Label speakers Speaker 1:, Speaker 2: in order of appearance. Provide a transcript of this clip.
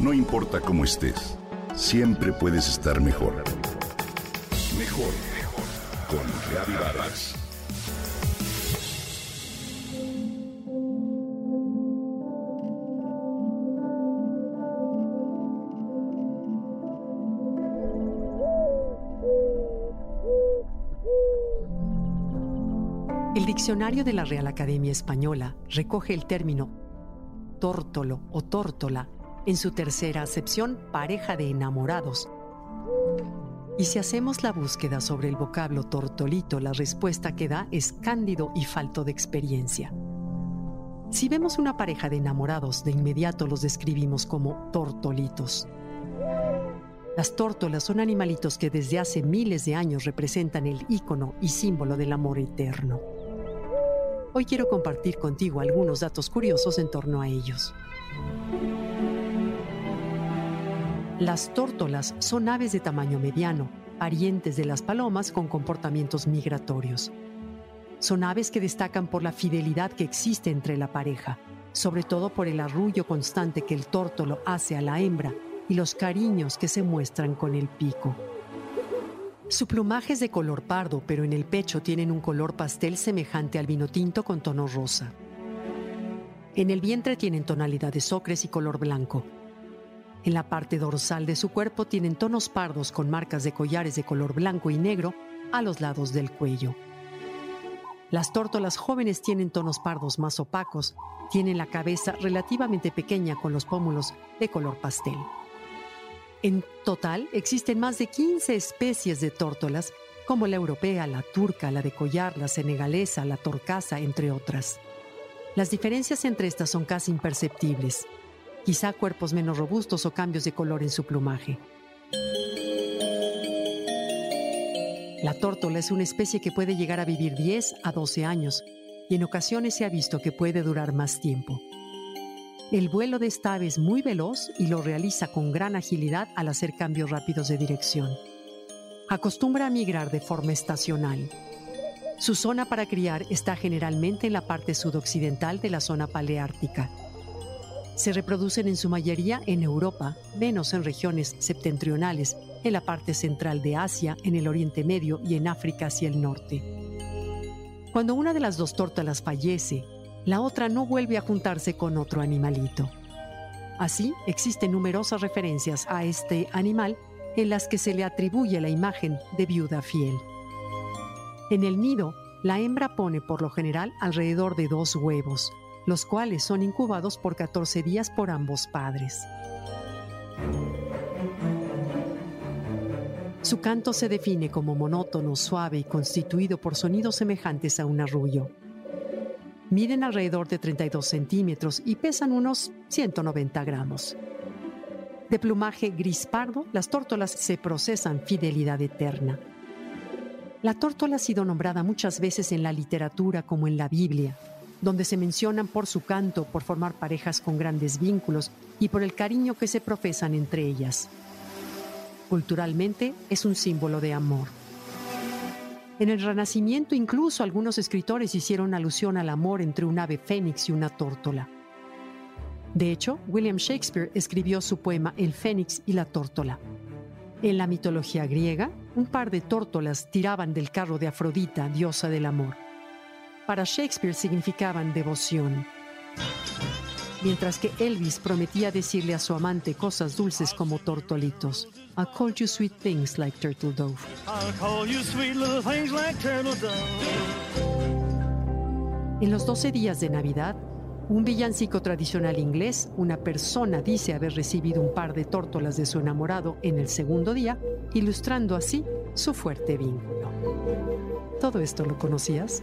Speaker 1: No importa cómo estés, siempre puedes estar mejor. Mejor, mejor. Con Reavivadas.
Speaker 2: El diccionario de la Real Academia Española recoge el término tórtolo o tórtola en su tercera acepción pareja de enamorados. Y si hacemos la búsqueda sobre el vocablo tortolito, la respuesta que da es cándido y falto de experiencia. Si vemos una pareja de enamorados, de inmediato los describimos como tortolitos. Las tórtolas son animalitos que desde hace miles de años representan el ícono y símbolo del amor eterno. Hoy quiero compartir contigo algunos datos curiosos en torno a ellos. Las tórtolas son aves de tamaño mediano, parientes de las palomas con comportamientos migratorios. Son aves que destacan por la fidelidad que existe entre la pareja, sobre todo por el arrullo constante que el tórtolo hace a la hembra y los cariños que se muestran con el pico. Su plumaje es de color pardo, pero en el pecho tienen un color pastel semejante al vino tinto con tono rosa. En el vientre tienen tonalidades ocres y color blanco, en la parte dorsal de su cuerpo tienen tonos pardos con marcas de collares de color blanco y negro a los lados del cuello. Las tórtolas jóvenes tienen tonos pardos más opacos, tienen la cabeza relativamente pequeña con los pómulos de color pastel. En total existen más de 15 especies de tórtolas, como la europea, la turca, la de collar, la senegalesa, la torcasa, entre otras. Las diferencias entre estas son casi imperceptibles quizá cuerpos menos robustos o cambios de color en su plumaje. La tórtola es una especie que puede llegar a vivir 10 a 12 años y en ocasiones se ha visto que puede durar más tiempo. El vuelo de esta ave es muy veloz y lo realiza con gran agilidad al hacer cambios rápidos de dirección. Acostumbra a migrar de forma estacional. Su zona para criar está generalmente en la parte sudoccidental de la zona paleártica se reproducen en su mayoría en Europa, menos en regiones septentrionales, en la parte central de Asia, en el Oriente Medio y en África hacia el norte. Cuando una de las dos tórtolas fallece, la otra no vuelve a juntarse con otro animalito. Así, existen numerosas referencias a este animal en las que se le atribuye la imagen de viuda fiel. En el nido, la hembra pone por lo general alrededor de dos huevos, los cuales son incubados por 14 días por ambos padres. Su canto se define como monótono, suave y constituido por sonidos semejantes a un arrullo. Miden alrededor de 32 centímetros y pesan unos 190 gramos. De plumaje gris pardo, las tórtolas se procesan fidelidad eterna. La tórtola ha sido nombrada muchas veces en la literatura como en la Biblia, donde se mencionan por su canto, por formar parejas con grandes vínculos y por el cariño que se profesan entre ellas. Culturalmente es un símbolo de amor. En el Renacimiento incluso algunos escritores hicieron alusión al amor entre un ave fénix y una tórtola. De hecho, William Shakespeare escribió su poema El fénix y la tórtola. En la mitología griega, un par de tórtolas tiraban del carro de Afrodita, diosa del amor para Shakespeare significaban devoción. Mientras que Elvis prometía decirle a su amante cosas dulces como tortolitos. I'll call you sweet things like turtle dove. En los 12 días de Navidad, un villancico tradicional inglés, una persona dice haber recibido un par de tórtolas de su enamorado en el segundo día, ilustrando así su fuerte vínculo. ¿Todo esto lo conocías?